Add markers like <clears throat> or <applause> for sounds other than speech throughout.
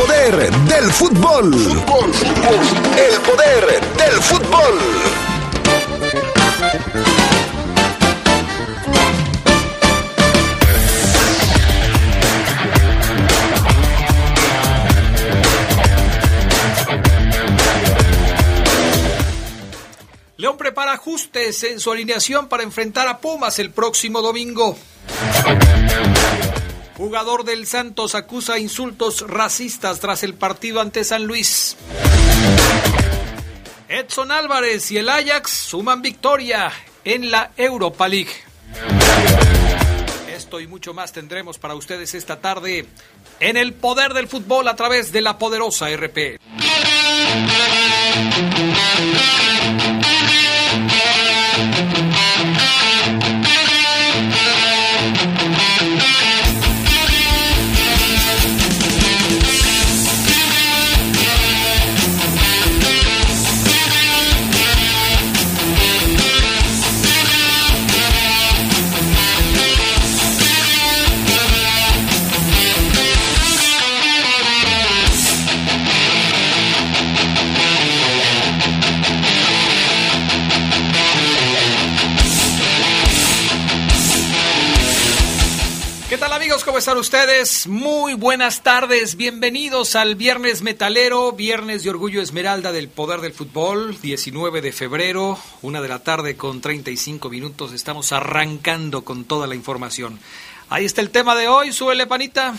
poder del fútbol. El poder del fútbol. León prepara ajustes en su alineación para enfrentar a Pumas el próximo domingo. Jugador del Santos acusa insultos racistas tras el partido ante San Luis. Edson Álvarez y el Ajax suman victoria en la Europa League. Esto y mucho más tendremos para ustedes esta tarde en el poder del fútbol a través de la poderosa RP. Están ustedes? Muy buenas tardes, bienvenidos al Viernes Metalero, Viernes de Orgullo Esmeralda del Poder del Fútbol, 19 de febrero, una de la tarde con 35 minutos, estamos arrancando con toda la información. Ahí está el tema de hoy, súbele panita.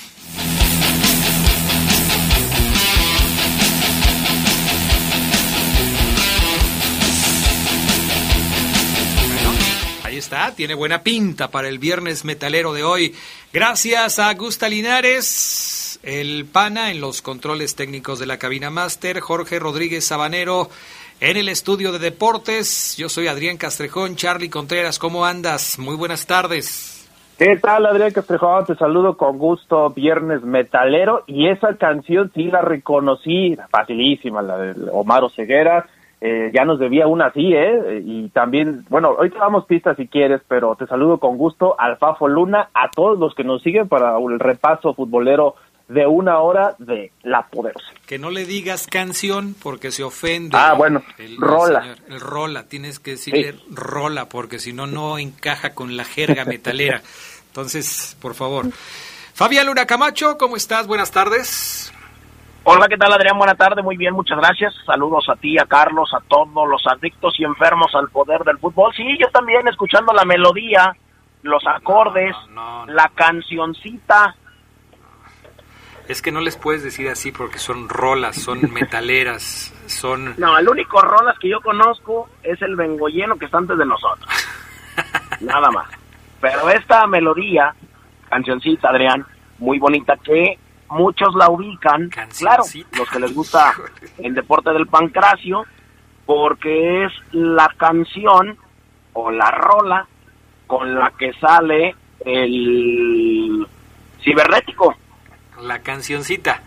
Tiene buena pinta para el viernes metalero de hoy. Gracias a Gusta Linares, el PANA en los controles técnicos de la cabina máster, Jorge Rodríguez Sabanero en el estudio de deportes. Yo soy Adrián Castrejón, Charlie Contreras, ¿cómo andas? Muy buenas tardes. ¿Qué tal, Adrián Castrejón? Te saludo con gusto, viernes metalero. Y esa canción sí la reconocí, facilísima, la de Omar Ceguera eh, ya nos debía una así, ¿eh? Y también, bueno, hoy te damos pistas si quieres, pero te saludo con gusto al Fafo Luna, a todos los que nos siguen para el repaso futbolero de una hora de La Poderosa. Que no le digas canción porque se ofende. Ah, bueno, el, rola. El, rola, tienes que decirle rola porque si no, no encaja con la jerga metalera. <laughs> Entonces, por favor. Fabián Luna Camacho, ¿cómo estás? Buenas tardes. Hola, ¿qué tal Adrián? Buena tarde, muy bien, muchas gracias. Saludos a ti, a Carlos, a todos los adictos y enfermos al poder del fútbol. Sí, yo también escuchando la melodía, los acordes, la cancioncita. Es que no les puedes decir así porque son rolas, son <laughs> metaleras, son... No, el único rolas que yo conozco es el vengoyeno que está antes de nosotros. <laughs> Nada más. Pero esta melodía, cancioncita, Adrián, muy bonita, que muchos la ubican, claro, los que les gusta el deporte del pancracio, porque es la canción o la rola con la que sale el cibernético. La cancioncita.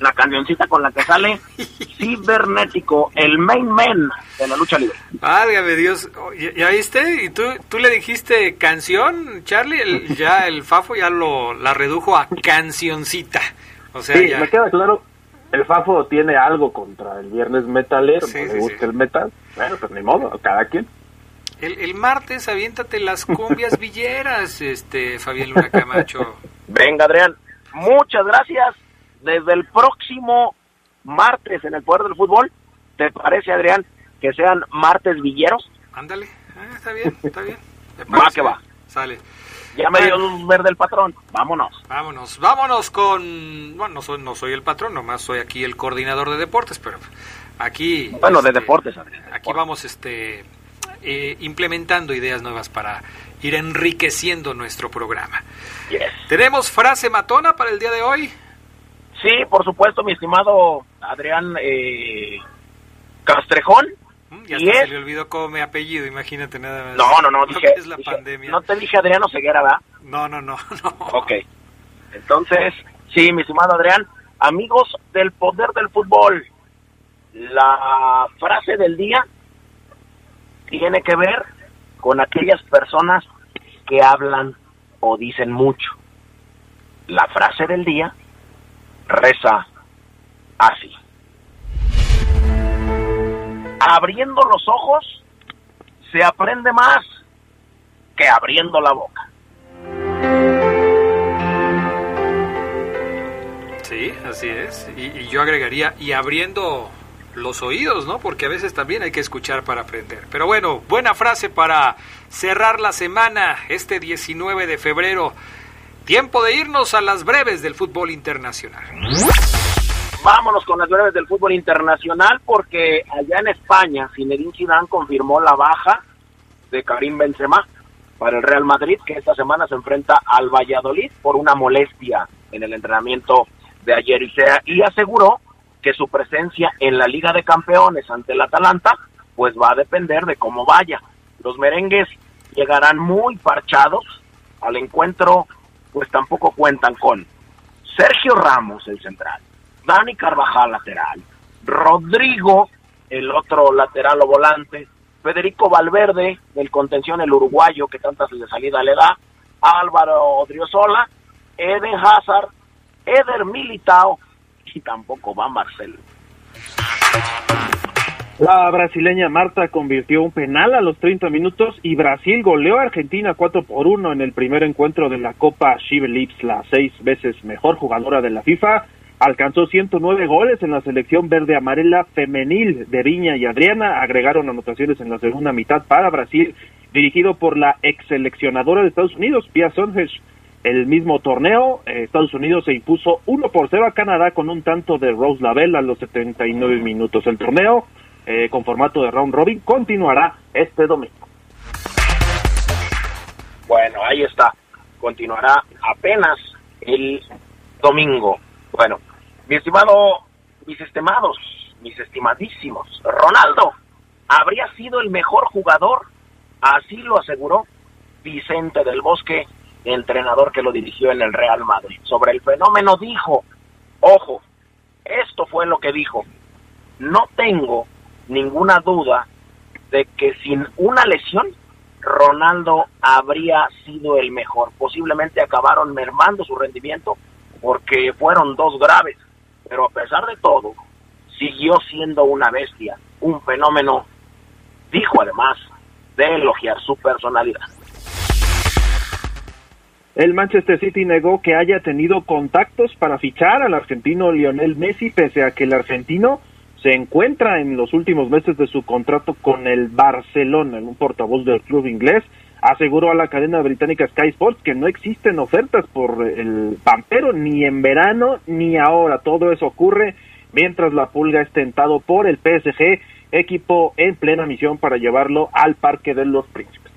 La cancioncita con la que sale <laughs> cibernético, el main man de la lucha libre. Válgame Dios, ¿ya, viste? ¿Y tú, tú le dijiste canción, Charlie? <laughs> ya el Fafo ya lo la redujo a cancioncita. O sea, sí, me queda claro, el Fafo tiene algo contra el viernes metalero, no le gusta el metal. Bueno, pues ni modo, cada quien. El, el martes aviéntate las cumbias villeras, este Fabián Luna Camacho. <laughs> Venga, Adrián, muchas gracias. Desde el próximo martes en el Poder del Fútbol, ¿te parece, Adrián, que sean martes villeros? Ándale, ah, está bien, está bien. <laughs> Va que va. Sale. Ya me dio luz verde el patrón. Vámonos. Vámonos. Vámonos con. Bueno, no soy, no soy el patrón, nomás soy aquí el coordinador de deportes, pero aquí. Bueno, de este, deportes. Aquí vamos este, eh, implementando ideas nuevas para ir enriqueciendo nuestro programa. ¿Tenemos frase matona para el día de hoy? Sí, por supuesto, mi estimado Adrián eh, Castrejón. Ya se le olvidó cómo me apellido, imagínate nada más. No, no, no, <laughs> dije, es la pandemia. No te dije Adriano Ceguera, ¿verdad? No, no, no, <laughs> no. Ok. Entonces, sí, mi estimado Adrián, amigos del poder del fútbol, la frase del día tiene que ver con aquellas personas que hablan o dicen mucho. La frase del día reza así. Abriendo los ojos se aprende más que abriendo la boca. Sí, así es. Y, yo agregaría, y abriendo los oídos, ¿no? Porque a veces también hay que escuchar para aprender. Pero bueno, buena frase para cerrar la semana, este 19 de febrero. Tiempo de irnos a las breves del fútbol internacional. Vámonos con las breves del fútbol internacional porque allá en España Zinedine Zidane confirmó la baja de Karim Benzema para el Real Madrid que esta semana se enfrenta al Valladolid por una molestia en el entrenamiento de ayer y, sea, y aseguró que su presencia en la Liga de Campeones ante el Atalanta pues va a depender de cómo vaya. Los merengues llegarán muy parchados al encuentro, pues tampoco cuentan con Sergio Ramos, el central, Dani Carvajal, lateral, Rodrigo, el otro lateral o volante, Federico Valverde, del contención el uruguayo que tantas de salida le da, Álvaro Odriozola, Eden Hazard, Eder Militao y tampoco va Marcelo. La brasileña Marta convirtió un penal a los 30 minutos y Brasil goleó a Argentina 4 por 1 en el primer encuentro de la Copa She Lips, la seis veces mejor jugadora de la FIFA. Alcanzó 109 goles en la selección verde amarela femenil de Viña y Adriana. Agregaron anotaciones en la segunda mitad para Brasil, dirigido por la ex seleccionadora de Estados Unidos, Pia Sonjes. El mismo torneo, eh, Estados Unidos se impuso 1 por 0 a Canadá con un tanto de Rose Lavelle a los 79 minutos. El torneo eh, con formato de round robin continuará este domingo. Bueno, ahí está. Continuará apenas el domingo. Bueno, mi estimado, mis estimados, mis estimadísimos, Ronaldo habría sido el mejor jugador, así lo aseguró Vicente del Bosque, entrenador que lo dirigió en el Real Madrid. Sobre el fenómeno dijo, ojo, esto fue lo que dijo, no tengo ninguna duda de que sin una lesión Ronaldo habría sido el mejor. Posiblemente acabaron mermando su rendimiento porque fueron dos graves, pero a pesar de todo, siguió siendo una bestia, un fenómeno, dijo además, de elogiar su personalidad. El Manchester City negó que haya tenido contactos para fichar al argentino Lionel Messi, pese a que el argentino se encuentra en los últimos meses de su contrato con el Barcelona. Un portavoz del club inglés aseguró a la cadena británica Sky Sports que no existen ofertas por el Pampero ni en verano ni ahora. Todo eso ocurre mientras la Pulga es tentado por el PSG, equipo en plena misión para llevarlo al Parque de los Príncipes.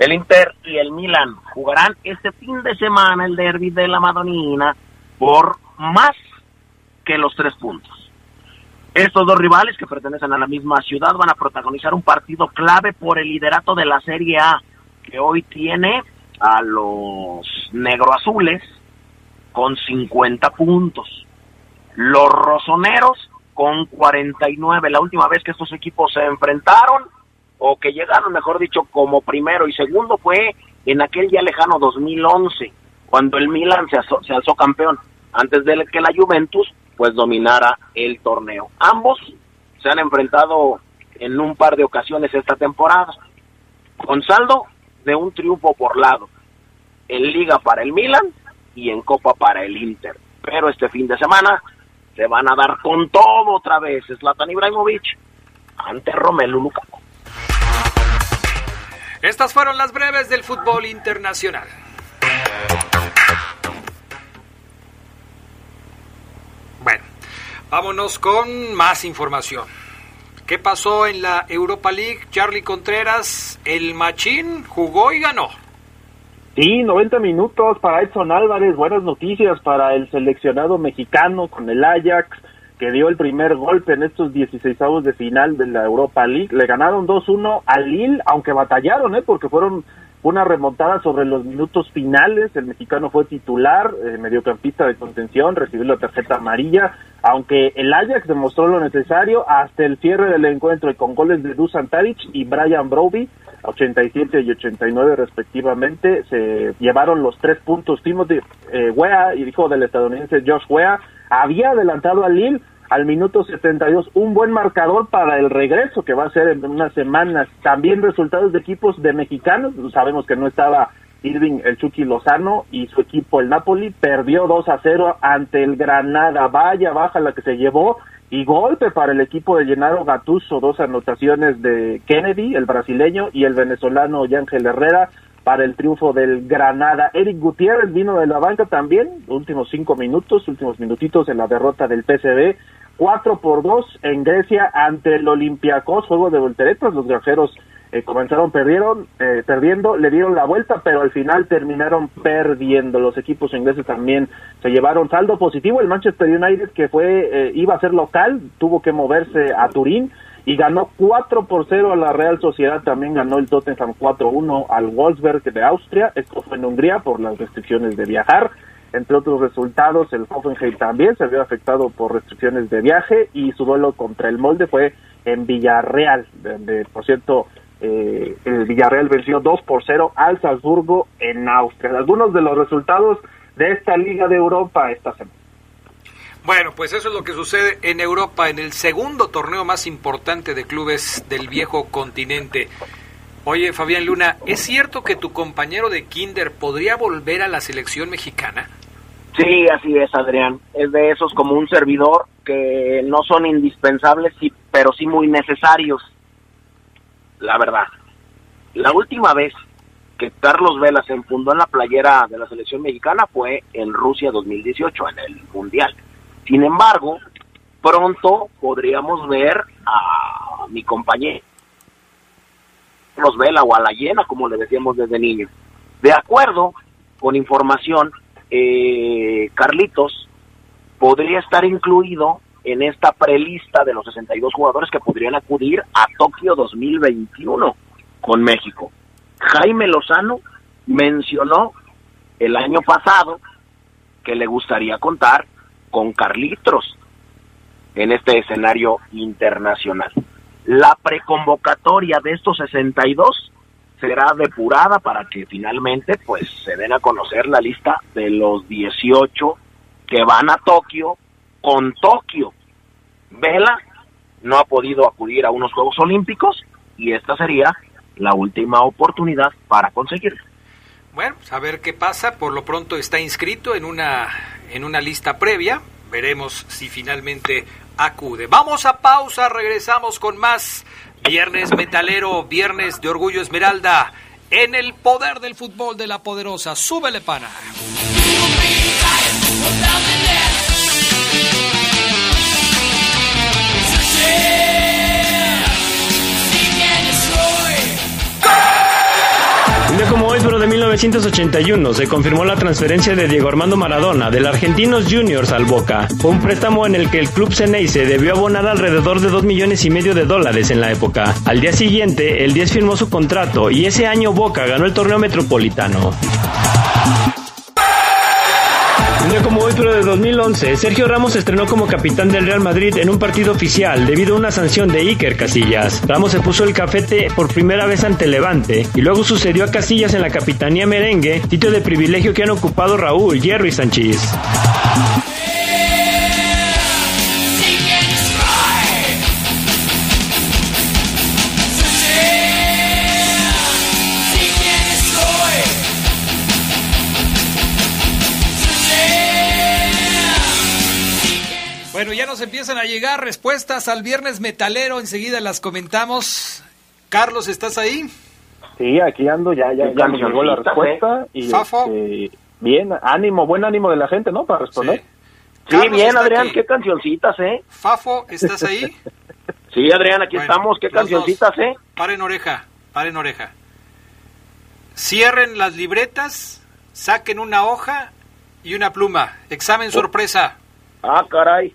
El Inter y el Milan jugarán este fin de semana el derby de la Madonina por más que los tres puntos. Estos dos rivales que pertenecen a la misma ciudad van a protagonizar un partido clave por el liderato de la Serie A, que hoy tiene a los negroazules con 50 puntos. Los rosoneros con 49. La última vez que estos equipos se enfrentaron, o que llegaron, mejor dicho, como primero y segundo, fue en aquel ya lejano 2011, cuando el Milan se, se alzó campeón, antes de que la Juventus pues dominara el torneo. Ambos se han enfrentado en un par de ocasiones esta temporada, con saldo de un triunfo por lado, en Liga para el Milan y en Copa para el Inter. Pero este fin de semana se van a dar con todo otra vez Zlatan Ibrahimovic ante Romelu Lukaku. Estas fueron las breves del fútbol internacional. Vámonos con más información. ¿Qué pasó en la Europa League? Charlie Contreras, el Machín jugó y ganó. Sí, 90 minutos para Edson Álvarez, buenas noticias para el seleccionado mexicano con el Ajax, que dio el primer golpe en estos 16 de final de la Europa League. Le ganaron 2-1 al Lille, aunque batallaron, ¿eh? porque fueron una remontada sobre los minutos finales. El mexicano fue titular, eh, mediocampista de contención, recibió la tarjeta amarilla, aunque el Ajax demostró lo necesario hasta el cierre del encuentro y con goles de Dusan Tadic y Brian Broby, 87 y 89 respectivamente, se llevaron los tres puntos. Timothy eh, Wea, hijo del estadounidense Josh Wea, había adelantado a Lille al minuto 72, un buen marcador para el regreso que va a ser en unas semanas. También resultados de equipos de mexicanos, sabemos que no estaba Irving el Chucky Lozano y su equipo el Napoli perdió 2 a 0 ante el Granada, vaya baja la que se llevó y golpe para el equipo de Llenaro Gatuso, dos anotaciones de Kennedy, el brasileño, y el venezolano Yángel Herrera para el triunfo del Granada. Eric Gutiérrez vino de la banca también, últimos cinco minutos, últimos minutitos en la derrota del PCB 4 por 2 en Grecia ante el Olympiacos, juego de volteretas, los granjeros eh, comenzaron perdieron, eh, perdiendo, le dieron la vuelta, pero al final terminaron perdiendo. Los equipos ingleses también se llevaron saldo positivo. El Manchester United, que fue eh, iba a ser local, tuvo que moverse a Turín y ganó 4 por 0 a la Real Sociedad. También ganó el Tottenham 4-1 al Wolfsberg de Austria. Esto fue en Hungría por las restricciones de viajar. Entre otros resultados, el Hoffenheim también se vio afectado por restricciones de viaje y su duelo contra el Molde fue en Villarreal, donde, por cierto, eh, el Villarreal venció 2 por 0 al Salzburgo en Austria. Algunos de los resultados de esta Liga de Europa esta semana. Bueno, pues eso es lo que sucede en Europa, en el segundo torneo más importante de clubes del viejo continente. Oye, Fabián Luna, ¿es cierto que tu compañero de Kinder podría volver a la selección mexicana? Sí, así es, Adrián. Es de esos como un servidor que no son indispensables, sí, pero sí muy necesarios. La verdad. La última vez que Carlos Vela se enfundó en la playera de la selección mexicana fue en Rusia 2018, en el Mundial. Sin embargo, pronto podríamos ver a mi compañero Carlos Vela o a la llena, como le decíamos desde niño. De acuerdo con información eh, Carlitos podría estar incluido en esta prelista de los 62 jugadores que podrían acudir a Tokio 2021 con México. Jaime Lozano mencionó el año pasado que le gustaría contar con Carlitos en este escenario internacional. La preconvocatoria de estos 62 será depurada para que finalmente pues se den a conocer la lista de los 18 que van a Tokio con Tokio. Vela no ha podido acudir a unos Juegos Olímpicos y esta sería la última oportunidad para conseguirlo. Bueno, pues a ver qué pasa. Por lo pronto está inscrito en una en una lista previa. Veremos si finalmente acude. Vamos a pausa, regresamos con más Viernes metalero, viernes de Orgullo Esmeralda, en el poder del fútbol de la poderosa. Súbele, pana. Como hoy, pero de 1981, se confirmó la transferencia de Diego Armando Maradona del Argentinos Juniors al Boca. Un préstamo en el que el club Ceneice debió abonar alrededor de 2 millones y medio de dólares en la época. Al día siguiente, el 10 firmó su contrato y ese año Boca ganó el torneo metropolitano. De 2011, Sergio Ramos estrenó como capitán del Real Madrid en un partido oficial debido a una sanción de Iker Casillas. Ramos se puso el cafete por primera vez ante Levante y luego sucedió a Casillas en la capitanía merengue, sitio de privilegio que han ocupado Raúl, Jerry Sánchez. Bueno, nos empiezan a llegar respuestas al viernes metalero, enseguida las comentamos. Carlos, ¿estás ahí? Sí, aquí ando, ya, ya, ya me llegó la respuesta. Y este, bien, ánimo, buen ánimo de la gente, ¿no? Para responder. Sí, bien, Adrián, qué cancioncitas, ¿eh? Fafo, ¿estás ahí? <laughs> sí, Adrián, aquí estamos, qué cancioncitas, ¿eh? Paren oreja, paren oreja. Cierren las libretas, saquen una hoja y una pluma. Examen oh. sorpresa. Ah, caray.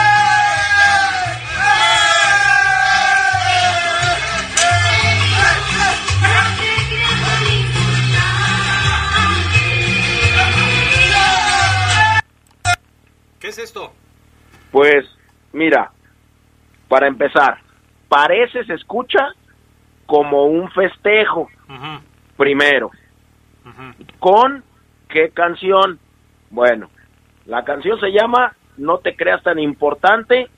esto? Pues, mira, para empezar, parece, se escucha como un festejo, primero. ¿Con qué canción? Bueno, la canción se llama No te creas tan importante,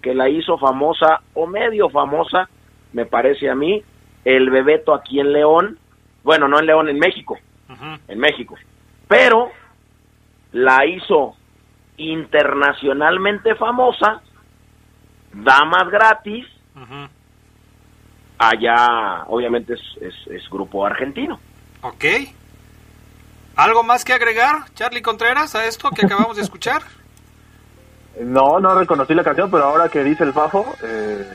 que la hizo famosa o medio famosa, me parece a mí, el Bebeto aquí en León. Bueno, no en León, en México, en México. Pero la hizo internacionalmente famosa, Damas Gratis, allá obviamente es, es- es grupo argentino. Ok. ¿Algo más que agregar, Charlie Contreras, a esto que acabamos de escuchar? <laughs> No, no reconocí la canción, pero ahora que dice el Fafo, eh,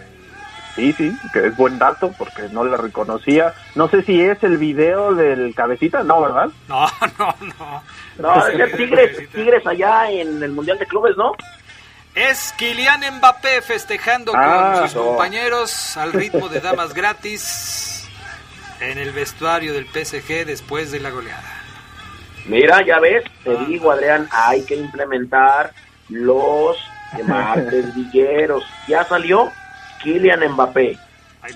sí, sí, que es buen dato porque no la reconocía. No sé si es el video del cabecita, no, ¿verdad? <laughs> No, no, no. No, es Tigres, Tigres allá en el Mundial de Clubes, ¿no? Es Kylian Mbappé festejando Ah, con sus no. compañeros al ritmo de <laughs> damas gratis en el vestuario del PSG después de la goleada. Mira, ya ves, te Ah. digo, Adrián, hay que implementar los <laughs> martes villeros. Ya salió Kylian Mbappé.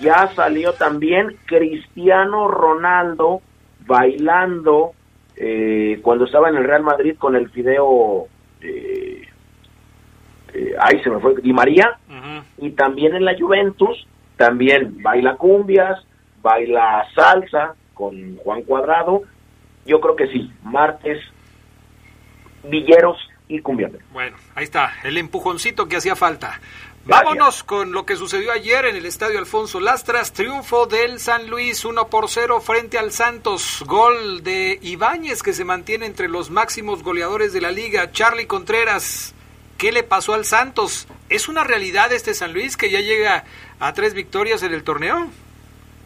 Ya salió también Cristiano Ronaldo bailando eh, cuando estaba en el Real Madrid con el fideo. Eh, eh, se me fue. Di María. Y también en la Juventus, también baila cumbias, baila salsa con Juan Cuadrado. Yo creo que sí, martes, villeros y cumbias. Bueno, ahí está, el empujoncito que hacía falta. Gracias. Vámonos con lo que sucedió ayer en el Estadio Alfonso Lastras. Triunfo del San Luis 1 por 0 frente al Santos. Gol de Ibáñez que se mantiene entre los máximos goleadores de la liga. Charlie Contreras, ¿qué le pasó al Santos? ¿Es una realidad este San Luis que ya llega a tres victorias en el torneo?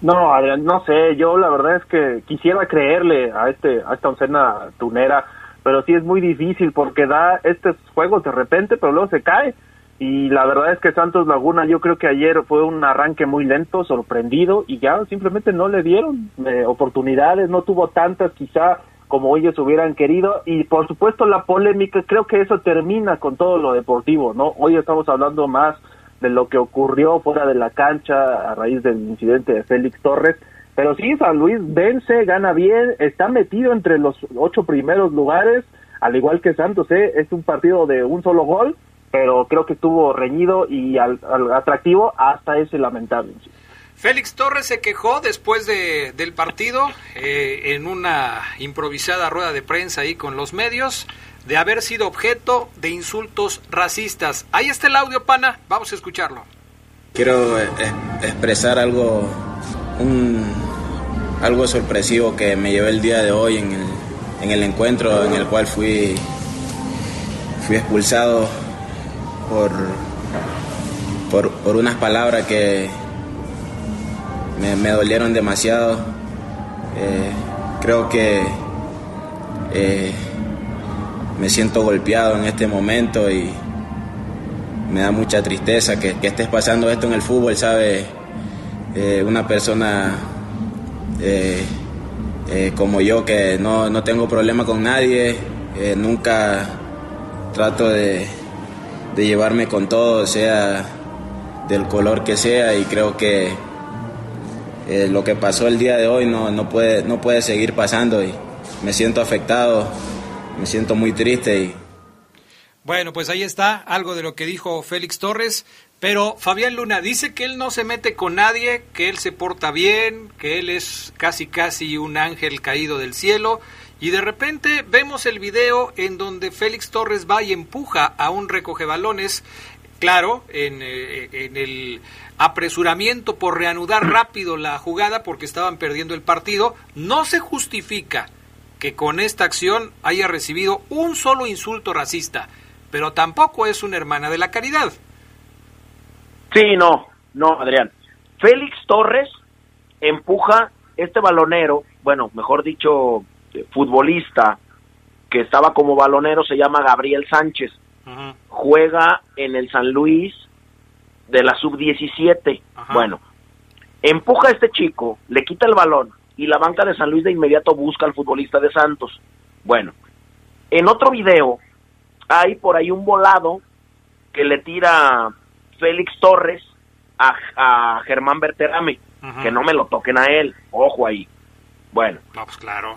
No, Adrián, no sé, yo la verdad es que quisiera creerle a este a esta oncena tunera, pero sí es muy difícil porque da estos juegos de repente, pero luego se cae. Y la verdad es que Santos Laguna yo creo que ayer fue un arranque muy lento, sorprendido, y ya simplemente no le dieron eh, oportunidades, no tuvo tantas quizá como ellos hubieran querido, y por supuesto la polémica, creo que eso termina con todo lo deportivo, ¿no? Hoy estamos hablando más de lo que ocurrió fuera de la cancha a raíz del incidente de Félix Torres. Pero sí, San Luis vence, gana bien, está metido entre los ocho primeros lugares, al igual que Santos, ¿eh? es un partido de un solo gol, pero creo que estuvo reñido y al- al- atractivo hasta ese lamentable. Félix Torres se quejó después de, del partido eh, en una improvisada rueda de prensa ahí con los medios de haber sido objeto de insultos racistas. Ahí está el audio, pana. Vamos a escucharlo. Quiero eh, expresar algo, un, algo sorpresivo que me llevé el día de hoy en el, en el encuentro en el cual fui, fui expulsado por, por, por unas palabras que me, dolieron demasiado. Eh, creo que eh, me siento golpeado en este momento y me da mucha tristeza que, estés pasando esto en el fútbol, sabe, Eh, una persona como yo que no, no tengo problema con nadie, nunca trato de, de llevarme con todo, sea del color que sea, y creo que eh, lo que pasó el día de hoy no, no, puede, no puede seguir pasando y me siento afectado, me siento muy triste y Bueno, pues ahí está algo de lo que dijo Félix Torres. Pero Fabián Luna dice que él no se mete con nadie, que él se porta bien, que él es casi casi un ángel caído del cielo. Y de repente vemos el video en donde Félix Torres va y empuja a un recogebalones, claro, en, eh, en el apresuramiento por reanudar <clears throat> rápido la jugada porque estaban perdiendo el partido. No se justifica que con esta acción haya recibido un solo insulto racista, pero tampoco es una hermana de la caridad. Sí, no, no, Adrián. Félix Torres empuja este balonero, bueno, mejor dicho, eh, futbolista que estaba como balonero, se llama Gabriel Sánchez. Juega en el San Luis de la sub-17. Bueno, empuja a este chico, le quita el balón y la banca de San Luis de inmediato busca al futbolista de Santos. Bueno, en otro video hay por ahí un volado que le tira Félix Torres a, Germán Berterame, que no me lo toquen a él, ojo ahí. Bueno. No, pues claro,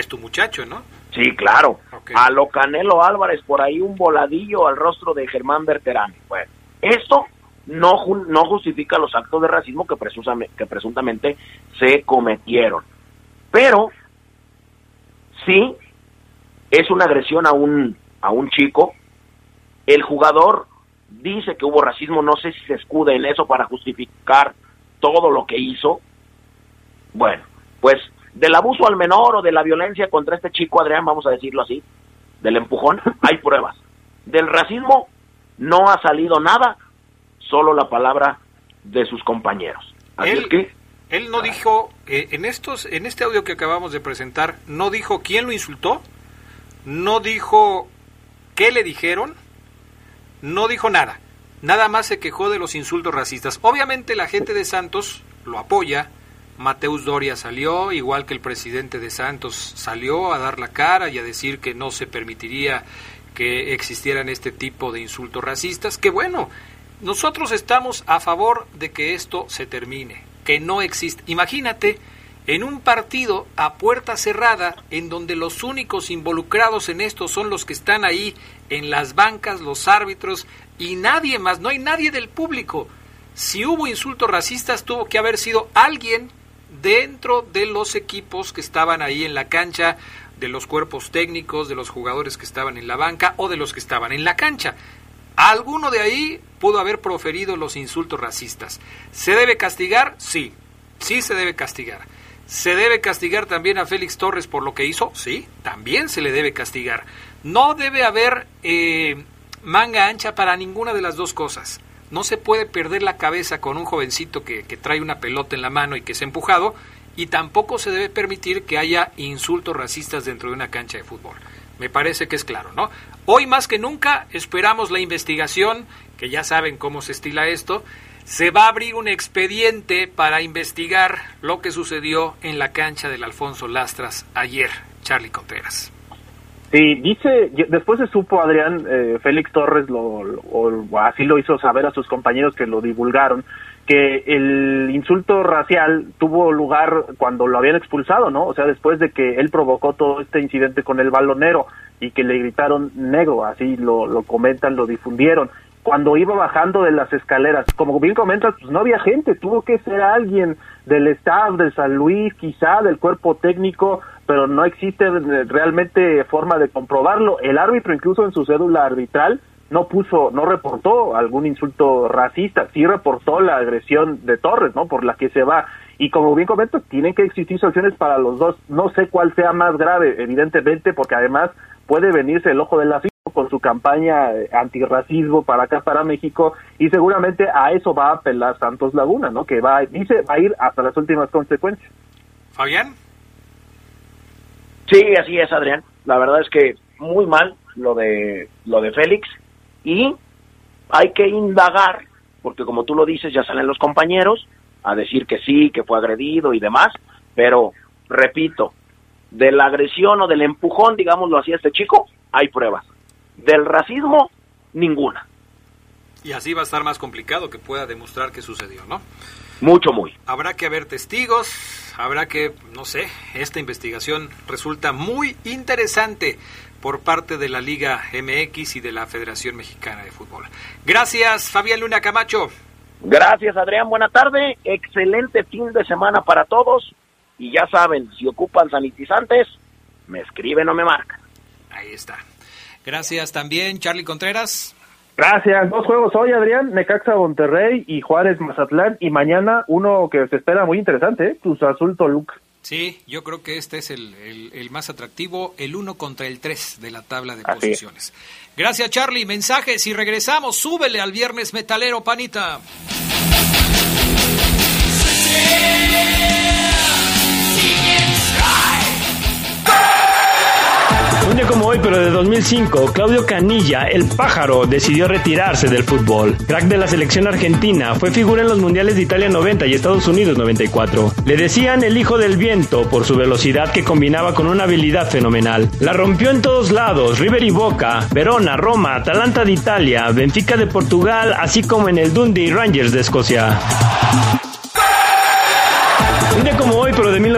es tu muchacho, ¿no? Sí, claro. A lo Canelo Álvarez, por ahí un voladillo al rostro de Germán Berterame. Bueno, esto no, no justifica los actos de racismo que, que presuntamente se cometieron. Pero sí es una agresión a un, a un chico. El jugador dice que hubo racismo, no sé si se escuda en eso para justificar todo lo que hizo. Bueno, pues del abuso al menor o de la violencia contra este chico Adrián, vamos a decirlo así, del empujón, <laughs> hay pruebas. Del racismo no ha salido nada, solo la palabra de sus compañeros. Así él, que él no dijo eh, en estos en este audio que acabamos de presentar, no dijo quién lo insultó, no dijo qué le dijeron, no dijo nada. Nada más se quejó de los insultos racistas. Obviamente la gente de Santos lo apoya. Mateus Doria salió, igual que el presidente de Santos salió a dar la cara y a decir que no se permitiría que existieran este tipo de insultos racistas. Que bueno, nosotros estamos a favor de que esto se termine, que no existe. Imagínate en un partido a puerta cerrada en donde los únicos involucrados en esto son los que están ahí en las bancas, los árbitros y nadie más, no hay nadie del público. Si hubo insultos racistas tuvo que haber sido alguien dentro de los equipos que estaban ahí en la cancha, de los cuerpos técnicos, de los jugadores que estaban en la banca o de los que estaban en la cancha. Alguno de ahí pudo haber proferido los insultos racistas. ¿Se debe castigar? Sí, sí se debe castigar. ¿Se debe castigar también a Félix Torres por lo que hizo? Sí, también se le debe castigar. No debe haber eh, manga ancha para ninguna de las dos cosas. No se puede perder la cabeza con un jovencito que, que trae una pelota en la mano y que es empujado, y tampoco se debe permitir que haya insultos racistas dentro de una cancha de fútbol. Me parece que es claro, ¿no? Hoy más que nunca esperamos la investigación, que ya saben cómo se estila esto. Se va a abrir un expediente para investigar lo que sucedió en la cancha del Alfonso Lastras ayer, Charlie Contreras. Sí, dice, después se supo Adrián, eh, Félix Torres lo, o así lo hizo saber a sus compañeros que lo divulgaron, que el insulto racial tuvo lugar cuando lo habían expulsado, ¿no? O sea, después de que él provocó todo este incidente con el balonero y que le gritaron negro, así lo, lo comentan, lo difundieron. Cuando iba bajando de las escaleras, como bien comentas, pues no había gente, tuvo que ser alguien del staff de San Luis, quizá del cuerpo técnico, pero no existe realmente forma de comprobarlo. El árbitro, incluso en su cédula arbitral, no puso, no reportó algún insulto racista, sí reportó la agresión de Torres, ¿no? Por la que se va. Y como bien comento, tienen que existir sanciones para los dos. No sé cuál sea más grave, evidentemente, porque además puede venirse el ojo de la con su campaña antirracismo para acá, para México, y seguramente a eso va a apelar Santos Laguna, ¿no? Que va, dice, va a ir hasta las últimas consecuencias. Fabián. Sí, así es, Adrián. La verdad es que muy mal lo de lo de Félix y hay que indagar, porque como tú lo dices, ya salen los compañeros a decir que sí, que fue agredido y demás, pero repito, de la agresión o del empujón, digámoslo así, a este chico, hay pruebas. Del racismo, ninguna. Y así va a estar más complicado que pueda demostrar que sucedió, ¿no? Mucho, muy. Habrá que haber testigos, habrá que, no sé, esta investigación resulta muy interesante por parte de la Liga MX y de la Federación Mexicana de Fútbol. Gracias, Fabián Luna Camacho. Gracias, Adrián. Buena tarde. Excelente fin de semana para todos. Y ya saben, si ocupan sanitizantes, me escriben o me marcan. Ahí está. Gracias también, Charlie Contreras. Gracias. Dos juegos hoy, Adrián. Necaxa Monterrey y Juárez Mazatlán. Y mañana uno que se espera muy interesante, ¿eh? Cruz Azul Toluca. Sí, yo creo que este es el, el, más atractivo, el 1 contra el 3 de la tabla de posiciones. Gracias, Charlie. Mensajes y regresamos. Súbele al viernes metalero, panita. Como hoy, pero de 2000 2005, Claudio Canilla, el pájaro, decidió retirarse del fútbol. Crack de la selección argentina, fue figura en los mundiales de Italia 90 y Estados Unidos 94. Le decían el hijo del viento por su velocidad que combinaba con una habilidad fenomenal. La rompió en todos lados, River y Boca, Verona, Roma, Atalanta de Italia, Benfica de Portugal, así como en el Dundee Rangers de Escocia.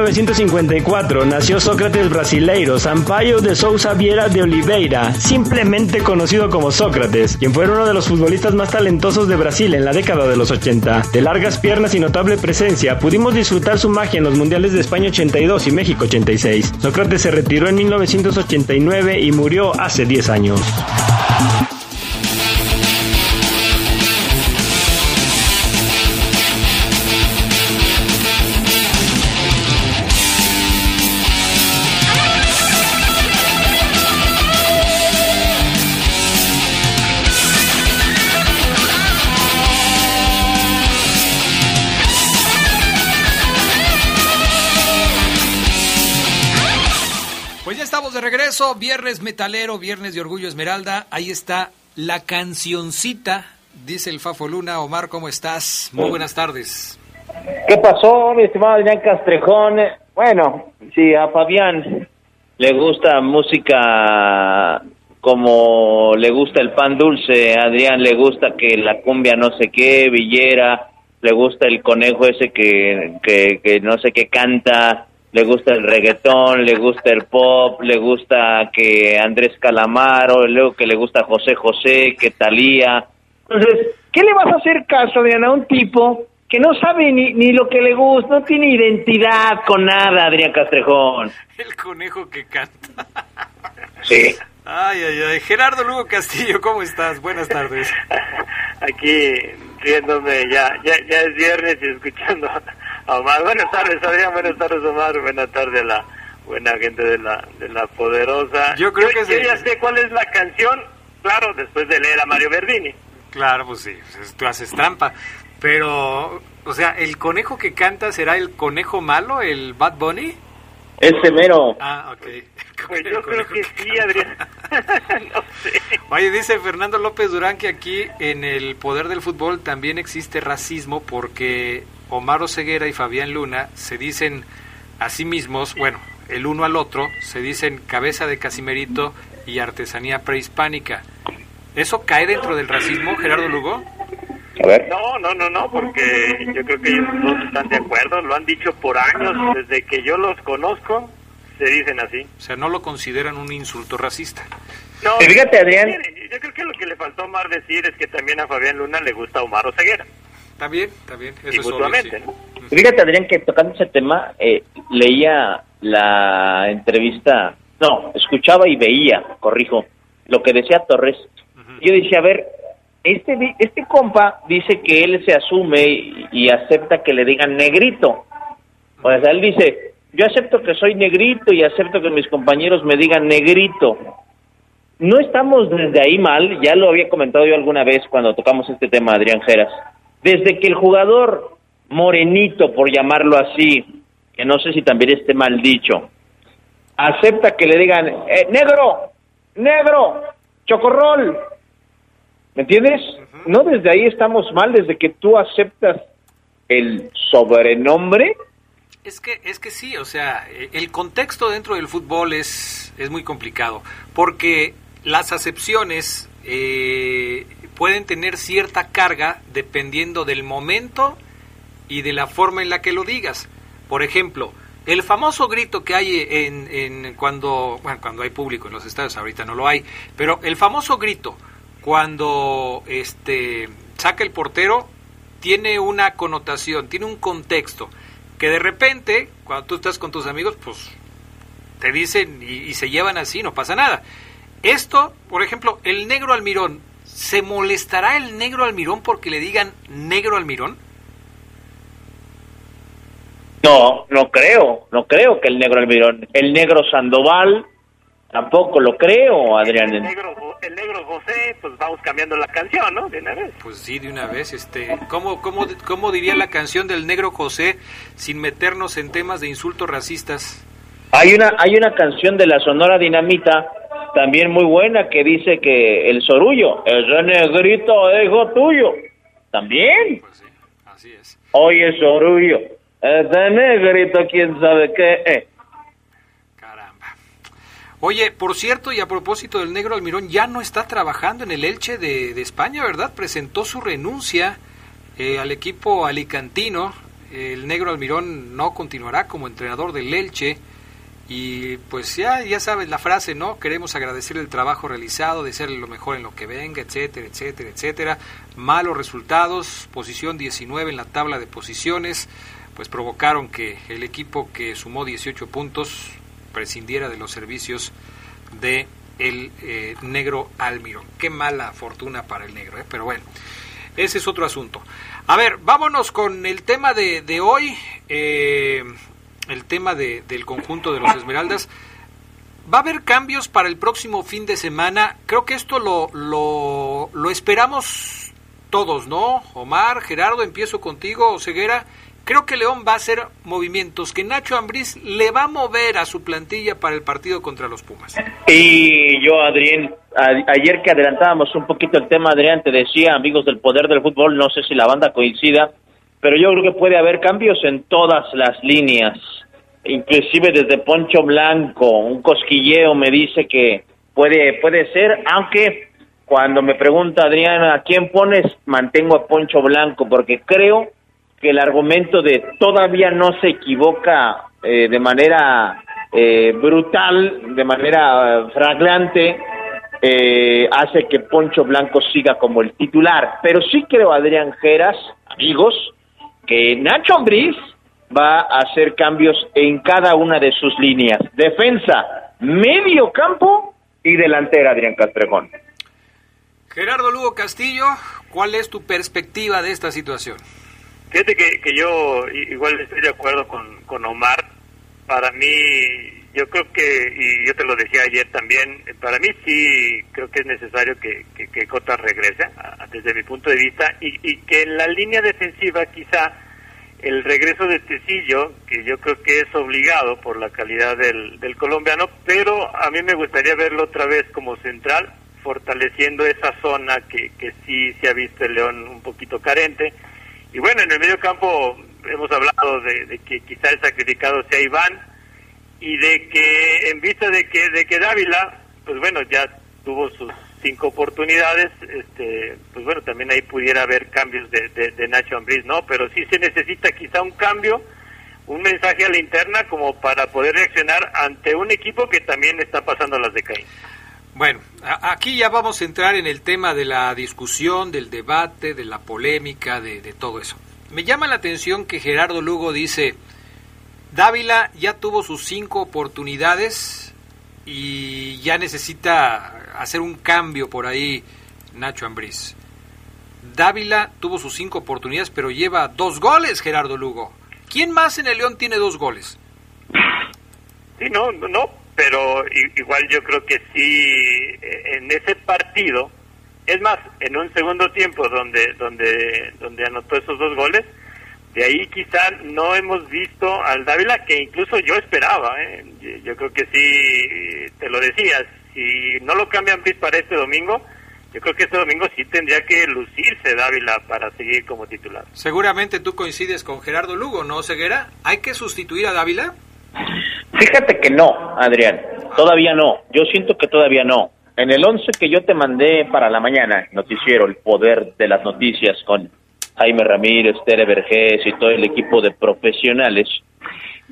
1954, nació Sócrates brasileiro Sampaio de Souza Vieira de Oliveira, simplemente conocido como Sócrates, quien fue uno de los futbolistas más talentosos de Brasil en la década de los 80. De largas piernas y notable presencia, pudimos disfrutar su magia en los mundiales de España 82 y México 86. Sócrates se retiró en 1989 y murió hace 10 años. Regreso, viernes metalero, viernes de Orgullo Esmeralda. Ahí está la cancioncita, dice el Fafo Luna. Omar, ¿cómo estás? Muy buenas tardes. ¿Qué pasó, mi estimado Adrián Castrejón? Bueno, si a Fabián le gusta música como le gusta el pan dulce, a Adrián le gusta que la cumbia no sé qué, Villera, le gusta el conejo ese que, que, que no sé qué canta, le gusta el reggaetón, le gusta el pop, le gusta que Andrés Calamaro, luego que le gusta José José, que Talía. Entonces, ¿qué le vas a hacer caso, Adrián, a un tipo que no sabe ni, ni lo que le gusta, no tiene identidad con nada, Adrián Castrejón? El conejo que canta. Sí. Ay, ay, ay. Gerardo Lugo Castillo, ¿cómo estás? Buenas tardes. <laughs> Aquí riéndome, ya, ya, ya es viernes y escuchando Omar. Buenas tardes, Adrián. Buenas tardes, Omar. Buenas tardes a la buena gente de la, de la poderosa. Yo creo que yo ya sé cuál es la canción, claro, después de leer a Mario Verdini. Claro, pues sí, pues tú haces trampa. Pero, o sea, ¿el conejo que canta será el conejo malo, el Bad Bunny? Ese mero. Ah, ok. <laughs> Pues yo creo que, sí, Adrián. <laughs> no sé. Oye, dice Fernando López Durán que aquí en el poder del fútbol también existe racismo porque Omar Ceguera y Fabián Luna se dicen a sí mismos, bueno, el uno al otro, se dicen cabeza de Casimerito y artesanía prehispánica. ¿Eso cae dentro del racismo, Gerardo Lugo? No, no, no, no, porque yo creo que ellos todos están de acuerdo, lo han dicho por años, desde que yo los conozco, se dicen así. O sea, no lo consideran un insulto racista. No, fíjate, Adrián. Yo creo que lo que le faltó a Omar decir es que también a Fabián Luna le gusta Omar Oseguera. Está bien, está bien. Eso es obvio, Fíjate, Adrián, que tocando ese tema, eh, leía la entrevista, no, escuchaba y veía, corrijo, lo que decía Torres. Yo decía, a ver, este, este compa dice que él se asume y, acepta que le digan negrito. O sea, él dice, yo acepto que soy negrito y acepto que mis compañeros me digan negrito. No estamos desde ahí mal, ya lo había comentado yo alguna vez cuando tocamos este tema, Adrián Geras desde que el jugador morenito, por llamarlo así, que no sé si también esté mal dicho, acepta que le digan, eh, negro, negro, chocorrol, ¿me entiendes? No desde ahí estamos mal, desde que tú aceptas el sobrenombre. Es que, es que sí, o sea, el contexto dentro del fútbol es, es muy complicado, porque las acepciones eh, pueden tener cierta carga dependiendo del momento y de la forma en la que lo digas. Por ejemplo, el famoso grito que hay en, cuando, bueno, cuando hay público en los estadios, ahorita no lo hay, pero el famoso grito cuando este saca el portero tiene una connotación, tiene un contexto que de repente cuando tú estás con tus amigos, pues te dicen y, y se llevan así, no pasa nada. Esto, por ejemplo, el negro almirón ¿Se molestará el negro almirón porque le digan negro almirón? No, no creo, no creo que el negro almirón. El negro Sandoval, tampoco lo creo, Adrián. El negro, el negro José, pues vamos cambiando la canción, ¿no? De una vez. Pues sí, de una vez. Este, ¿cómo, cómo, ¿Cómo diría la canción del negro José sin meternos en temas de insultos racistas? Hay una, hay una canción de la Sonora Dinamita también muy buena que dice que el sorullo, ese negrito es hijo tuyo. También. Pues sí, así es. Oye, sorullo, ese negrito, quién sabe qué. Eh. Caramba. Oye, por cierto, y a propósito del negro Almirón, ya no está trabajando en el Elche de, de España, ¿verdad? Presentó su renuncia eh, al equipo alicantino. El negro Almirón no continuará como entrenador del Elche. Y pues ya, ya sabes la frase, ¿no? Queremos agradecer el trabajo realizado, desearle lo mejor en lo que venga, etcétera, etcétera, etcétera. Malos resultados, posición 19 en la tabla de posiciones, pues provocaron que el equipo que sumó 18 puntos prescindiera de los servicios de el eh, negro Almirón. Qué mala fortuna para el negro, ¿eh? pero bueno, ese es otro asunto. A ver, vámonos con el tema de, de hoy. Eh, el tema de, del conjunto de los Esmeraldas. Va a haber cambios para el próximo fin de semana. Creo que esto lo, lo, lo esperamos todos, ¿no? Omar, Gerardo, empiezo contigo, Ceguera. Creo que León va a hacer movimientos que Nacho Ambriz le va a mover a su plantilla para el partido contra los Pumas. Y yo, Adrián, ayer que adelantábamos un poquito el tema, Adrián, te decía, amigos del poder del fútbol, no sé si la banda coincida, pero yo creo que puede haber cambios en todas las líneas, inclusive desde Poncho Blanco, un cosquilleo me dice que puede, puede ser, aunque cuando me pregunta Adrián, ¿a quién pones? Mantengo a Poncho Blanco, porque creo que el argumento de todavía no se equivoca eh, de manera eh, brutal, de manera eh, flagrante, eh, hace que Poncho Blanco siga como el titular. Pero sí creo, Adrián Geras, amigos, que Nacho Ambriz va a hacer cambios en cada una de sus líneas. Defensa, medio campo y delantera, Adrián Castrejón. Gerardo Lugo Castillo, ¿cuál es tu perspectiva de esta situación? Fíjate que, que yo igual estoy de acuerdo con, con Omar. Para mí, yo creo que, y yo te lo decía ayer también, eh, para mí sí creo que es necesario que, que, que Cota regrese, desde mi punto de vista, y, y que en la línea defensiva quizá el regreso de Tecillo, que yo creo que es obligado por la calidad del, del colombiano, pero a mí me gustaría verlo otra vez como central, fortaleciendo esa zona que, que sí se ha visto el León un poquito carente. Y bueno, en el medio campo hemos hablado de, de que quizá el sacrificado sea Iván y de que en vista de que de que Dávila, pues bueno, ya tuvo sus cinco oportunidades, este, pues bueno, también ahí pudiera haber cambios de, de, de Nacho Ambriz, ¿no? Pero sí se necesita quizá un cambio, un mensaje a la interna como para poder reaccionar ante un equipo que también está pasando las de Caín. Bueno, aquí ya vamos a entrar en el tema de la discusión, del debate, de la polémica, de todo eso. Me llama la atención que Gerardo Lugo dice, Dávila ya tuvo sus cinco oportunidades y ya necesita hacer un cambio por ahí Nacho Ambriz. Dávila tuvo sus cinco oportunidades, pero lleva dos goles, Gerardo Lugo. ¿Quién más en el León tiene dos goles? Sí, no, no, pero igual yo creo que sí eh, en ese partido, es más, en un segundo tiempo donde donde donde anotó esos dos goles, de ahí quizá no hemos visto al Dávila que incluso yo esperaba, ¿eh? Yo- yo creo que sí, te lo decía, si no lo cambian para este domingo, yo creo que este domingo sí tendría que lucirse Dávila para seguir como titular. Seguramente tú coincides con Gerardo Lugo, ¿no, Ceguera? ¿Hay que sustituir a Dávila? Fíjate que no, Adrián, todavía no. Yo siento que todavía no. En el 11 que yo te mandé para la mañana, noticiero, el poder de las noticias con Jaime Ramírez, Tere Vergés y todo el equipo de profesionales,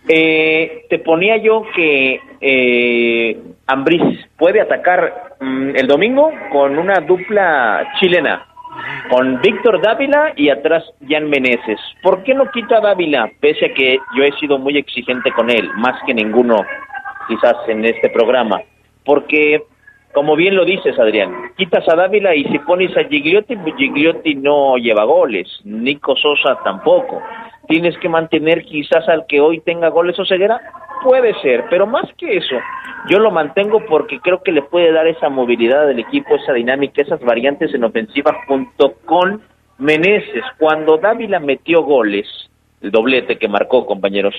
eh, te ponía yo que eh, Ambriz puede atacar mm, el domingo con una dupla chilena, con Víctor Dávila y atrás Jan Meneses. ¿Por qué no quita a Dávila? Pese a que yo he sido muy exigente con él, más que ninguno quizás en este programa. Porque, como bien lo dices, Adrián, quitas a Dávila y si pones a Gigliotti, pues Gigliotti no lleva goles, Nico Sosa tampoco. Tienes que mantener quizás al que hoy tenga goles o ceguera, puede ser, pero más que eso, yo lo mantengo porque creo que le puede dar esa movilidad del equipo, esa dinámica, esas variantes en ofensiva junto con Meneses. Cuando Dávila metió goles, el doblete que marcó, compañeros,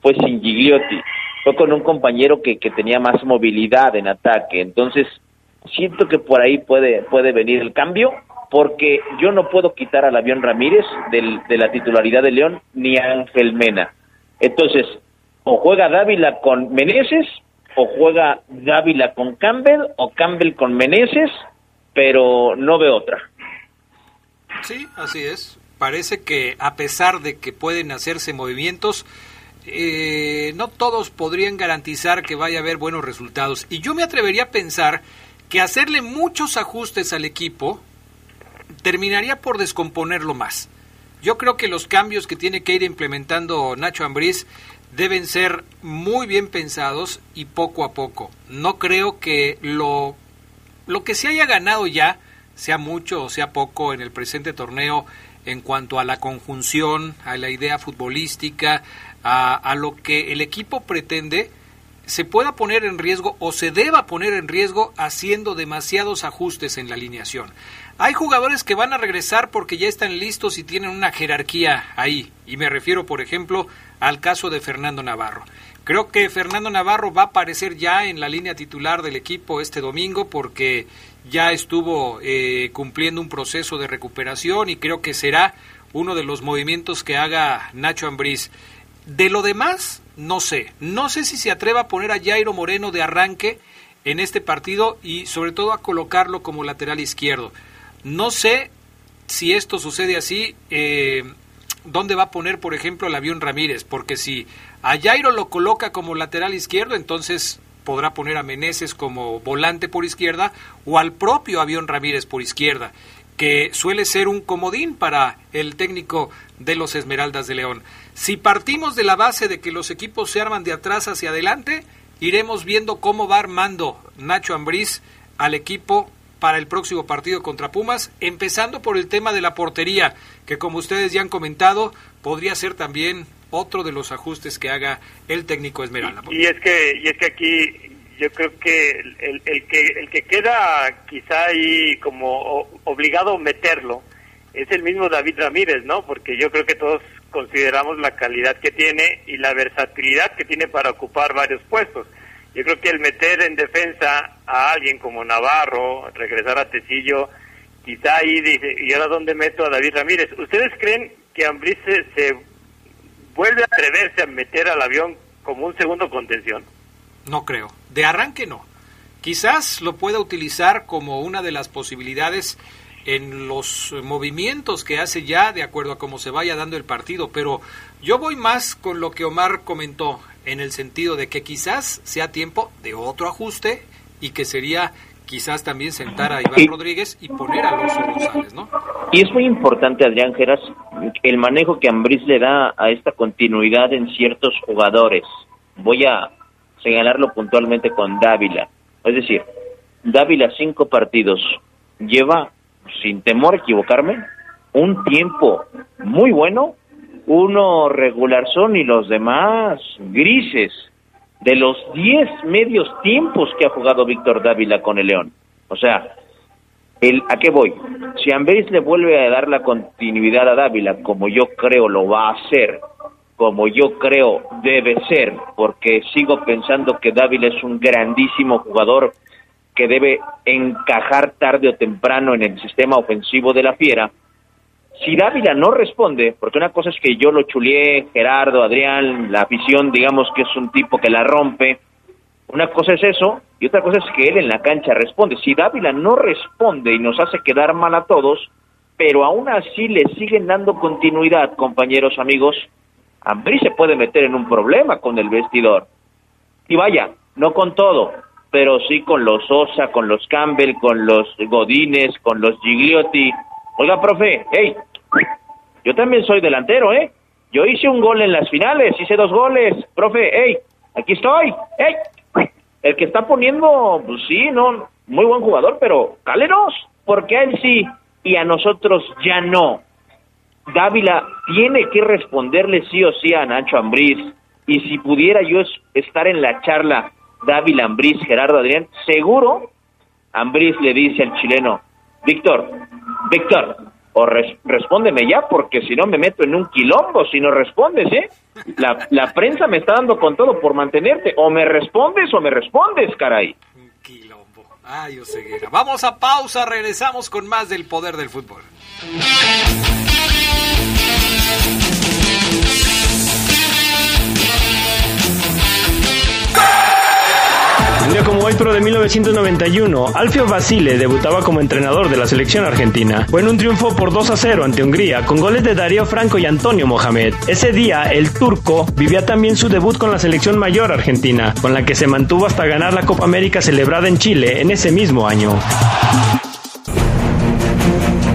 fue sin Gigliotti. Fue con un compañero que, que tenía más movilidad en ataque. Entonces, siento que por ahí puede, puede venir el cambio, porque yo no puedo quitar al avión Ramírez del, de la titularidad de León ni a Ángel Mena. Entonces, o juega Dávila con Meneses, o juega Dávila con Campbell, o Campbell con Meneses, pero no veo otra. Sí, así es. Parece que a pesar de que pueden hacerse movimientos, eh, no todos podrían garantizar que vaya a haber buenos resultados. Y yo me atrevería a pensar que hacerle muchos ajustes al equipo terminaría por descomponerlo más. Yo creo que los cambios que tiene que ir implementando Nacho Ambriz deben ser muy bien pensados y poco a poco. No creo que lo, lo que se haya ganado ya, sea mucho o sea poco en el presente torneo, en cuanto a la conjunción, a la idea futbolística, a, lo que el equipo pretende, se pueda poner en riesgo o se deba poner en riesgo haciendo demasiados ajustes en la alineación. Hay jugadores que van a regresar porque ya están listos y tienen una jerarquía ahí, y me refiero, por ejemplo, al caso de Fernando Navarro. Creo que Fernando Navarro va a aparecer ya en la línea titular del equipo este domingo porque ya estuvo eh, cumpliendo un proceso de recuperación y creo que será uno de los movimientos que haga Nacho Ambriz. De lo demás, no sé. No sé si se atreva a poner a Jairo Moreno de arranque en este partido y sobre todo a colocarlo como lateral izquierdo. No sé si esto sucede así, eh, dónde va a poner, por ejemplo, el avión Ramírez, porque si a Jairo lo coloca como lateral izquierdo, entonces podrá poner a Meneses como volante por izquierda o al propio avión Ramírez por izquierda, que suele ser un comodín para el técnico de los Esmeraldas de León. Si partimos de la base de que los equipos se arman de atrás hacia adelante, iremos viendo cómo va armando Nacho Ambriz al equipo para el próximo partido contra Pumas, empezando por el tema de la portería, que como ustedes ya han comentado, podría ser también otro de los ajustes que haga el técnico Esmeralda. Y es que, y es que aquí yo creo que el, el que el que queda quizá ahí como obligado a meterlo es el mismo David Ramírez, ¿no? Porque yo creo que todos consideramos la calidad que tiene y la versatilidad que tiene para ocupar varios puestos. Yo creo que el meter en defensa a alguien como Navarro, regresar a Tecillo, quizá ahí dice, ¿y ahora dónde meto a David Ramírez? ¿Ustedes creen que Ambriz se, vuelve a atreverse a meter al avión como un segundo contención? No creo. De arranque no. Quizás lo pueda utilizar como una de las posibilidades en los movimientos que hace ya de acuerdo a cómo se vaya dando el partido, pero yo voy más con lo que Omar comentó en el sentido de que quizás sea tiempo de otro ajuste y que sería quizás también sentar a Iván Rodríguez y poner a Alonso González, ¿no? Y es muy importante, Adrián Geras, el manejo que Ambriz le da a esta continuidad en ciertos jugadores. Voy a señalarlo puntualmente con Dávila. Es decir, Dávila cinco partidos lleva, sin temor a equivocarme, un tiempo muy bueno uno regular son y los demás grises de los 10 medios tiempos que ha jugado Víctor Dávila con el León. O sea, el, ¿a qué voy? Si Amberis le vuelve a dar la continuidad a Dávila, como yo creo lo va a hacer, como yo creo debe ser, porque sigo pensando que Dávila es un grandísimo jugador que debe encajar tarde o temprano en el sistema ofensivo de la Fiera, si Dávila no responde, porque una cosa es que yo lo chulié, Gerardo, Adrián, la afición, digamos que es un tipo que la rompe, una cosa es eso, y otra cosa es que él en la cancha responde. Si Dávila no responde y nos hace quedar mal a todos, pero aún así le siguen dando continuidad, compañeros, amigos, Ambrí se puede meter en un problema con el vestidor. Y vaya, no con todo, pero sí con los Sosa, con los Campbell, con los Godines, con los Gigliotti. Oiga, profe, hey, yo también soy delantero, ¿eh? Yo hice un gol en las finales, hice dos goles. Profe, hey, aquí estoy. Hey, el que está poniendo, pues sí, no, muy buen jugador, pero cálenos, porque a él sí y a nosotros ya no. Dávila tiene que responderle sí o sí a Nacho Ambriz. Y si pudiera yo estar en la charla Dávila Ambriz, Gerardo Adrián, seguro Ambriz le dice al chileno, Víctor, Víctor, o respóndeme ya, porque si no me meto en un quilombo si no respondes, ¿eh? La, la prensa me está dando con todo por mantenerte. O me respondes o me respondes, caray. Un quilombo. Ay, Oseguera. Vamos a pausa, regresamos con más del poder del fútbol. Un como hoy, pero de 1991, Alfio Basile debutaba como entrenador de la selección argentina. Fue en un triunfo por 2 a 0 ante Hungría, con goles de Darío Franco y Antonio Mohamed. Ese día, el turco vivía también su debut con la selección mayor argentina, con la que se mantuvo hasta ganar la Copa América celebrada en Chile en ese mismo año.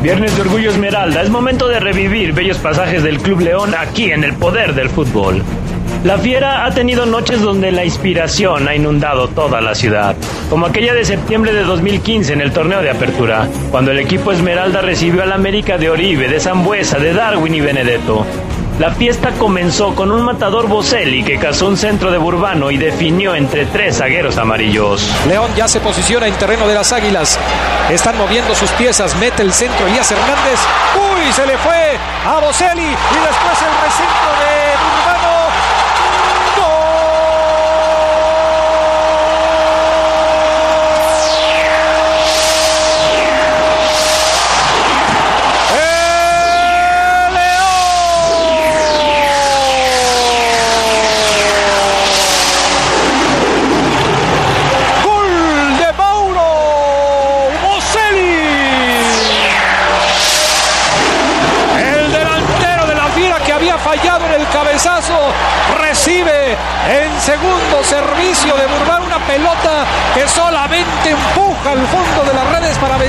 Viernes de Orgullo Esmeralda, es momento de revivir bellos pasajes del Club León aquí en el poder del fútbol. La Fiera ha tenido noches donde la inspiración ha inundado toda la ciudad, como aquella de septiembre de 2015 en el torneo de apertura, cuando el equipo Esmeralda recibió al América de Oribe, de Zambuesa, de Darwin y Benedetto. La fiesta comenzó con un matador Boselli que cazó un centro de Burbano y definió entre tres zagueros amarillos. León ya se posiciona en terreno de las Águilas. Están moviendo sus piezas. Mete el centro Elías Hernández. ¡Uy! Se le fue a Boselli y después el recentro de.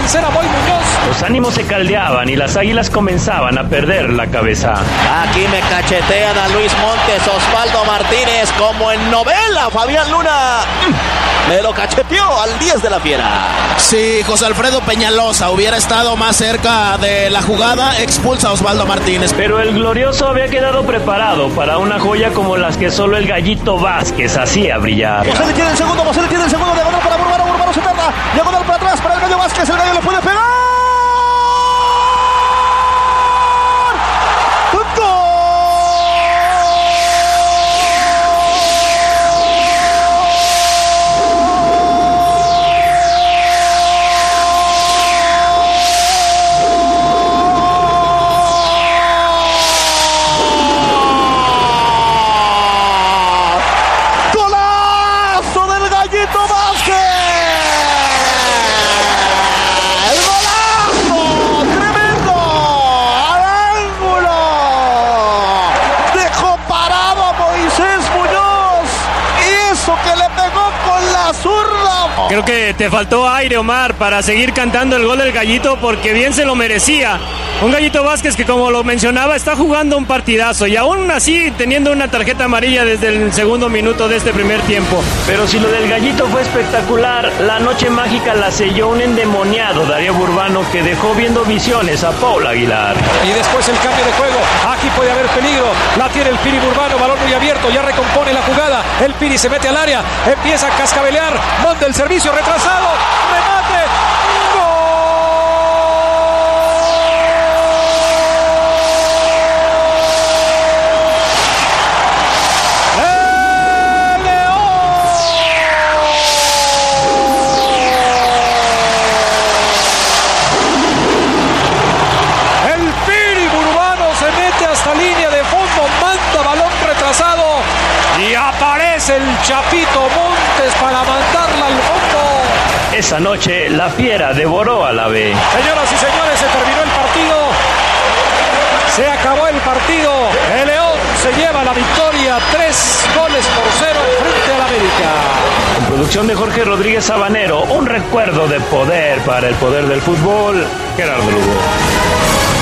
Vencer a Boy Muñoz. Los ánimos se caldeaban y las águilas comenzaban a perder la cabeza. Aquí me cachetean a Luis Montes, Osvaldo Martínez, como en novela, Fabián Luna. Me lo cacheteó al 10 de la fiera. Sí, José Alfredo Peñalosa hubiera estado más cerca de la jugada, expulsa a Osvaldo Martínez. Pero el glorioso había quedado preparado para una joya como las que solo el gallito Vázquez hacía brillar. José le tiene el segundo, José le tiene el segundo, diagonal para Burbano, Burbano se tarda, diagonal para atrás para el gallo Vázquez, el gallo lo puede pegar. Creo que te faltó aire, Omar, para seguir cantando el gol del gallito porque bien se lo merecía. Un gallito Vázquez que como lo mencionaba está jugando un partidazo y aún así teniendo una tarjeta amarilla desde el segundo minuto de este primer tiempo. Pero si lo del gallito fue espectacular, la noche mágica la selló un endemoniado Darío Burbano que dejó viendo visiones a Paul Aguilar. Y después el cambio de juego, aquí puede haber peligro, la tiene el Piri Burbano, balón muy abierto, ya recompone la jugada, el Piri se mete al área, empieza a cascabelear, manda el servicio retrasado, remate, aparece el Chapito Montes para mandarla al fondo. Esa noche la fiera devoró a la B. Señoras y señores, se terminó el partido. Se acabó el partido. El León se lleva la victoria. Tres goles por cero frente al América. En producción de Jorge Rodríguez Sabanero, un recuerdo de poder para el poder del fútbol, Gerardo Lugo.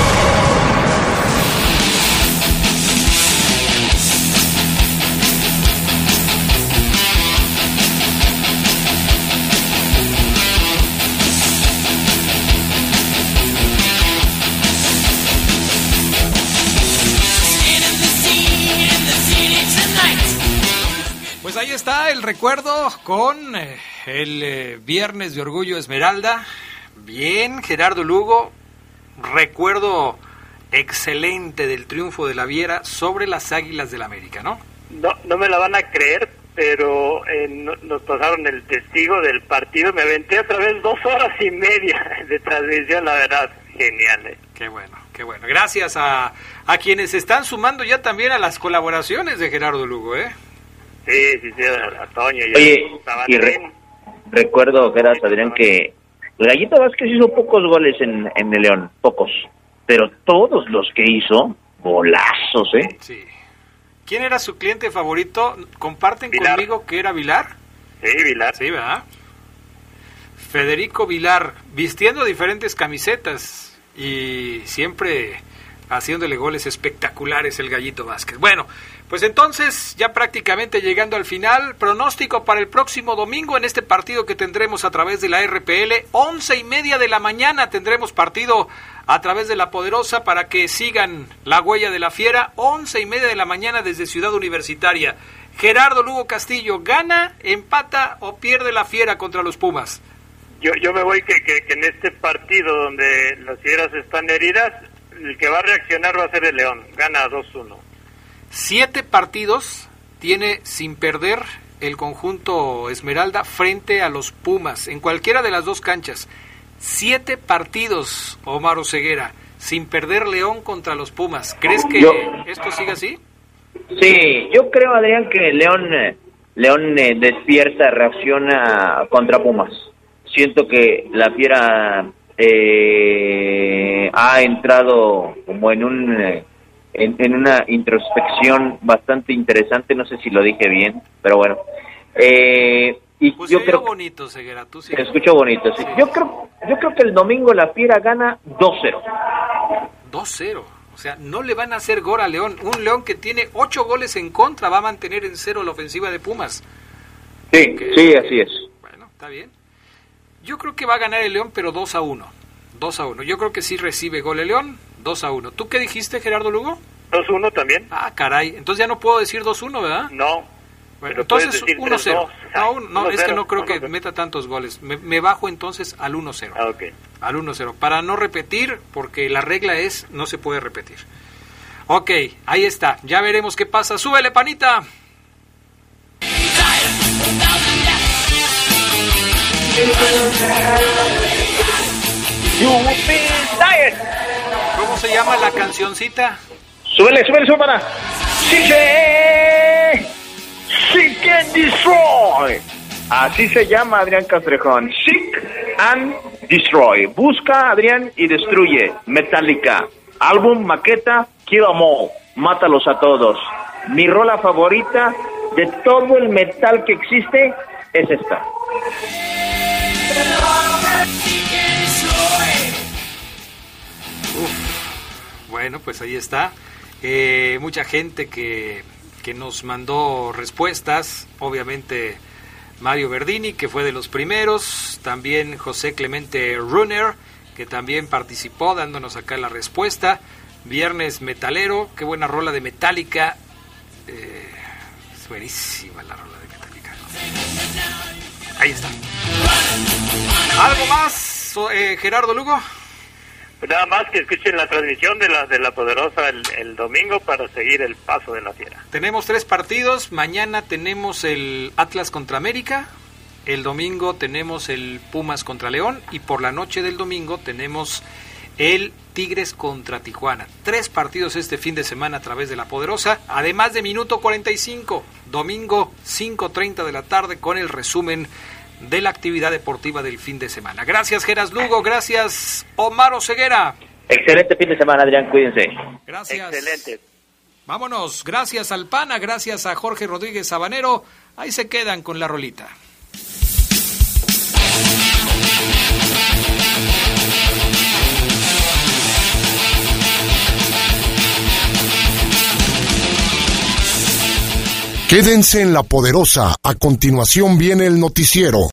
Recuerdo con eh, el eh, Viernes de Orgullo Esmeralda. Bien, Gerardo Lugo. recuerdo excelente del triunfo de la Viera sobre las Águilas del América, ¿no? No, no me la van a creer, pero eh, no- nos pasaron el testigo del partido. Me aventé otra vez dos horas y media <laughs> de transmisión, la verdad, genial. ¿eh? Qué bueno, qué bueno. Gracias a, a quienes están sumando ya también a las colaboraciones de Gerardo Lugo, ¿eh? Sí, sí, sí, a, a Toño y Oye, y re- recuerdo, Geras, Adrián, que el Gallito Vázquez hizo pocos goles en, en el León, pocos. Pero todos los que hizo, golazos, ¿eh? Sí. ¿Quién era su cliente favorito? ¿Comparten Vilar. conmigo que era Vilar? Sí, Vilar. Sí, ¿verdad? Federico Vilar, vistiendo diferentes camisetas y siempre haciéndole goles espectaculares el Gallito Vázquez. Bueno, pues entonces, ya prácticamente llegando al final, pronóstico para el próximo domingo en este partido que tendremos a través de la RPL, once y media de la mañana tendremos partido a través de la Poderosa para que sigan la huella de la fiera, once y media de la mañana desde Ciudad Universitaria. Gerardo Lugo Castillo, ¿gana, empata o pierde la fiera contra los Pumas? Yo, yo me voy que, que, que en este partido donde las fieras están heridas, el que va a reaccionar va a ser el León. Gana 2-1. Siete partidos tiene sin perder el conjunto Esmeralda frente a los Pumas, en cualquiera de las dos canchas. Siete partidos, Omar Oseguera, sin perder León contra los Pumas. ¿Crees que Yo- esto siga así? Sí, yo creo, Adrián, que León, León eh, despierta, reacciona contra Pumas. Siento que la fiera eh, ha entrado como en un eh, en, en una introspección bastante interesante. No sé si lo dije bien, pero bueno. Eh, y Pues yo se creo bonito, Ceguera, tú sí. escucho bonito. sí. Yo creo, yo creo que el domingo la fiera gana 2-0. 2-0. O sea, no le van a hacer gol a León. Un León que tiene ocho goles en contra va a mantener en cero la ofensiva de Pumas. Sí, sí, así es. Bueno, está bien. Yo creo que va a ganar el León, pero 2 a 1. 2 a 1. Yo creo que sí recibe gol el León, 2 a 1. ¿Tú qué dijiste, Gerardo Lugo? 2-1 también. Ah, caray. Entonces ya no puedo decir 2-1, ¿verdad? No. Bueno, entonces decir 1-0. 3-2. No, un- no, es que 1-0, no creo que 1-0. meta tantos goles. Me, me bajo entonces al 1-0. Ah, ok. Al 1-0. Para no repetir, porque la regla es no se puede repetir. Ok, ahí está. Ya veremos qué pasa. Súbele, panita. ¿Cómo se llama la cancioncita? Súbele, súbele, súbele. ¡Sique! ¡Sique and Destroy! Así se llama Adrián Castrejón. Seek and Destroy. Busca, Adrián, y destruye. Metallica. Álbum, maqueta, Kill 'em all. Mátalos a todos. Mi rola favorita de todo el metal que existe es esta. Bueno, pues ahí está. Eh, mucha gente que, que nos mandó respuestas. Obviamente Mario Verdini, que fue de los primeros. También José Clemente Runner, que también participó dándonos acá la respuesta. Viernes Metalero, qué buena rola de Metallica. Eh, es buenísima la rola de Metallica. Ahí está. ¿Algo más, eh, Gerardo Lugo? Nada más que escuchen la transmisión de la, de la Poderosa el, el domingo para seguir el paso de la fiera. Tenemos tres partidos. Mañana tenemos el Atlas contra América. El domingo tenemos el Pumas contra León. Y por la noche del domingo tenemos el Tigres contra Tijuana. Tres partidos este fin de semana a través de la Poderosa. Además de minuto 45. Domingo 5.30 de la tarde con el resumen de la actividad deportiva del fin de semana. Gracias Geras Lugo. Gracias Omar Ceguera. Excelente fin de semana, Adrián. Cuídense. Gracias. Excelente. Vámonos, gracias al PANA, gracias a Jorge Rodríguez Sabanero. Ahí se quedan con la rolita. Quédense en la poderosa. A continuación viene el noticiero.